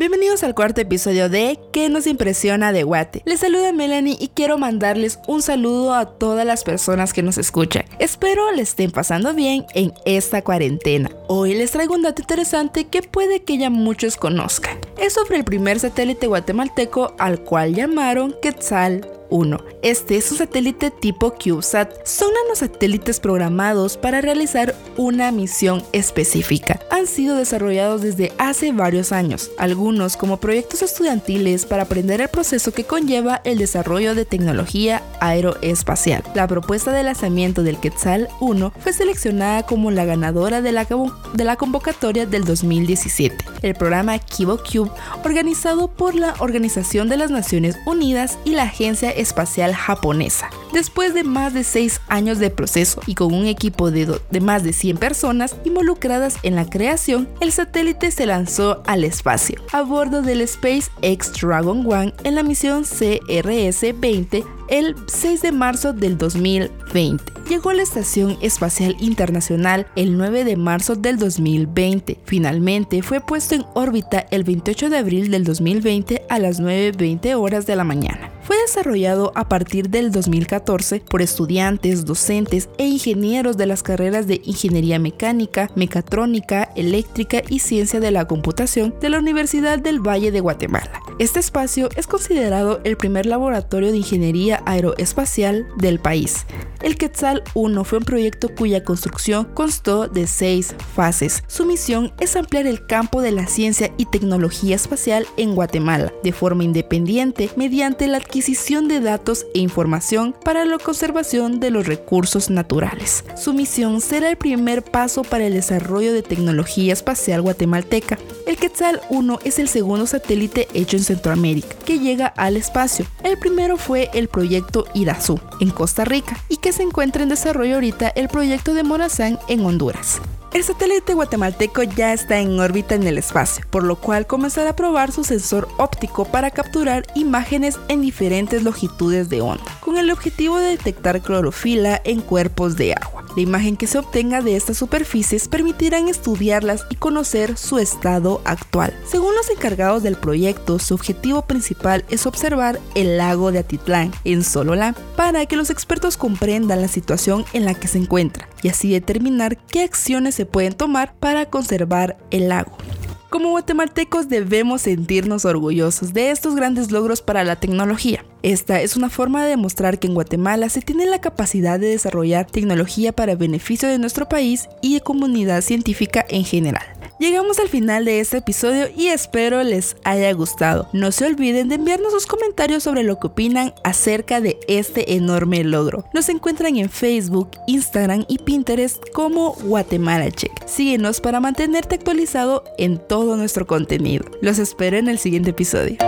Bienvenidos al cuarto episodio de ¿Qué nos impresiona de Guate? Les saluda Melanie y quiero mandarles un saludo a todas las personas que nos escuchan. Espero les estén pasando bien en esta cuarentena. Hoy les traigo un dato interesante que puede que ya muchos conozcan. Es sobre el primer satélite guatemalteco al cual llamaron Quetzal 1. Este es un satélite tipo CubeSat. Son nanosatélites programados para realizar una misión específica. Han sido desarrollados desde hace varios años, algunos como proyectos estudiantiles para aprender el proceso que conlleva el desarrollo de tecnología aeroespacial. La propuesta de lanzamiento del Quetzal 1 fue seleccionada como la ganadora de la, convocatoria del 2017. El programa KiboCube, organizado por la Organización de las Naciones Unidas y la Agencia Espacial Japonesa. Después de más de 6 años de proceso y con un equipo de, de más de 100 personas involucradas en la creación, el satélite se lanzó al espacio a bordo del SpaceX Dragon 1 en la misión CRS-20 el 6 de marzo del 2020. Llegó a la Estación Espacial Internacional el 9 de marzo del 2020. Finalmente fue puesto en órbita el 28 de abril del 2020 a las 9.20 horas de la mañana. Fue desarrollado a partir del 2014 por estudiantes, docentes e ingenieros de las carreras de Ingeniería Mecánica, Mecatrónica, Eléctrica y Ciencia de la Computación de la Universidad del Valle de Guatemala. Este espacio es considerado el primer laboratorio de ingeniería aeroespacial del país. El Quetzal 1 fue un proyecto cuya construcción constó de seis fases. Su misión es ampliar el campo de la ciencia y tecnología espacial en Guatemala de forma independiente mediante la adquisición de datos e información para la conservación de los recursos naturales. Su misión será el primer paso para el desarrollo de tecnología espacial guatemalteca. El Quetzal 1 es el segundo satélite hecho en Centroamérica que llega al espacio. El primero fue el proyecto Irazú en Costa Rica y que se encuentra en desarrollo ahorita el proyecto de Morazán en Honduras. El satélite guatemalteco ya está en órbita en el espacio, por lo cual comenzará a probar su sensor óptico para capturar imágenes en diferentes longitudes de onda, con el objetivo de detectar clorofila en cuerpos de agua. La imagen que se obtenga de estas superficies permitirán estudiarlas y conocer su estado actual. Según los encargados del proyecto, su objetivo principal es observar el lago de Atitlán en Sololá para que los expertos comprendan la situación en la que se encuentra y así determinar qué acciones se pueden tomar para conservar el lago. Como guatemaltecos debemos sentirnos orgullosos de estos grandes logros para la tecnología. Esta es una forma de demostrar que en Guatemala se tiene la capacidad de desarrollar tecnología para beneficio de nuestro país y de comunidad científica en general. Llegamos al final de este episodio y espero les haya gustado. No se olviden de enviarnos sus comentarios sobre lo que opinan acerca de este enorme logro. Nos encuentran en Facebook, Instagram y Pinterest como Guatemala Check. Síguenos para mantenerte actualizado en todo nuestro contenido. Los espero en el siguiente episodio.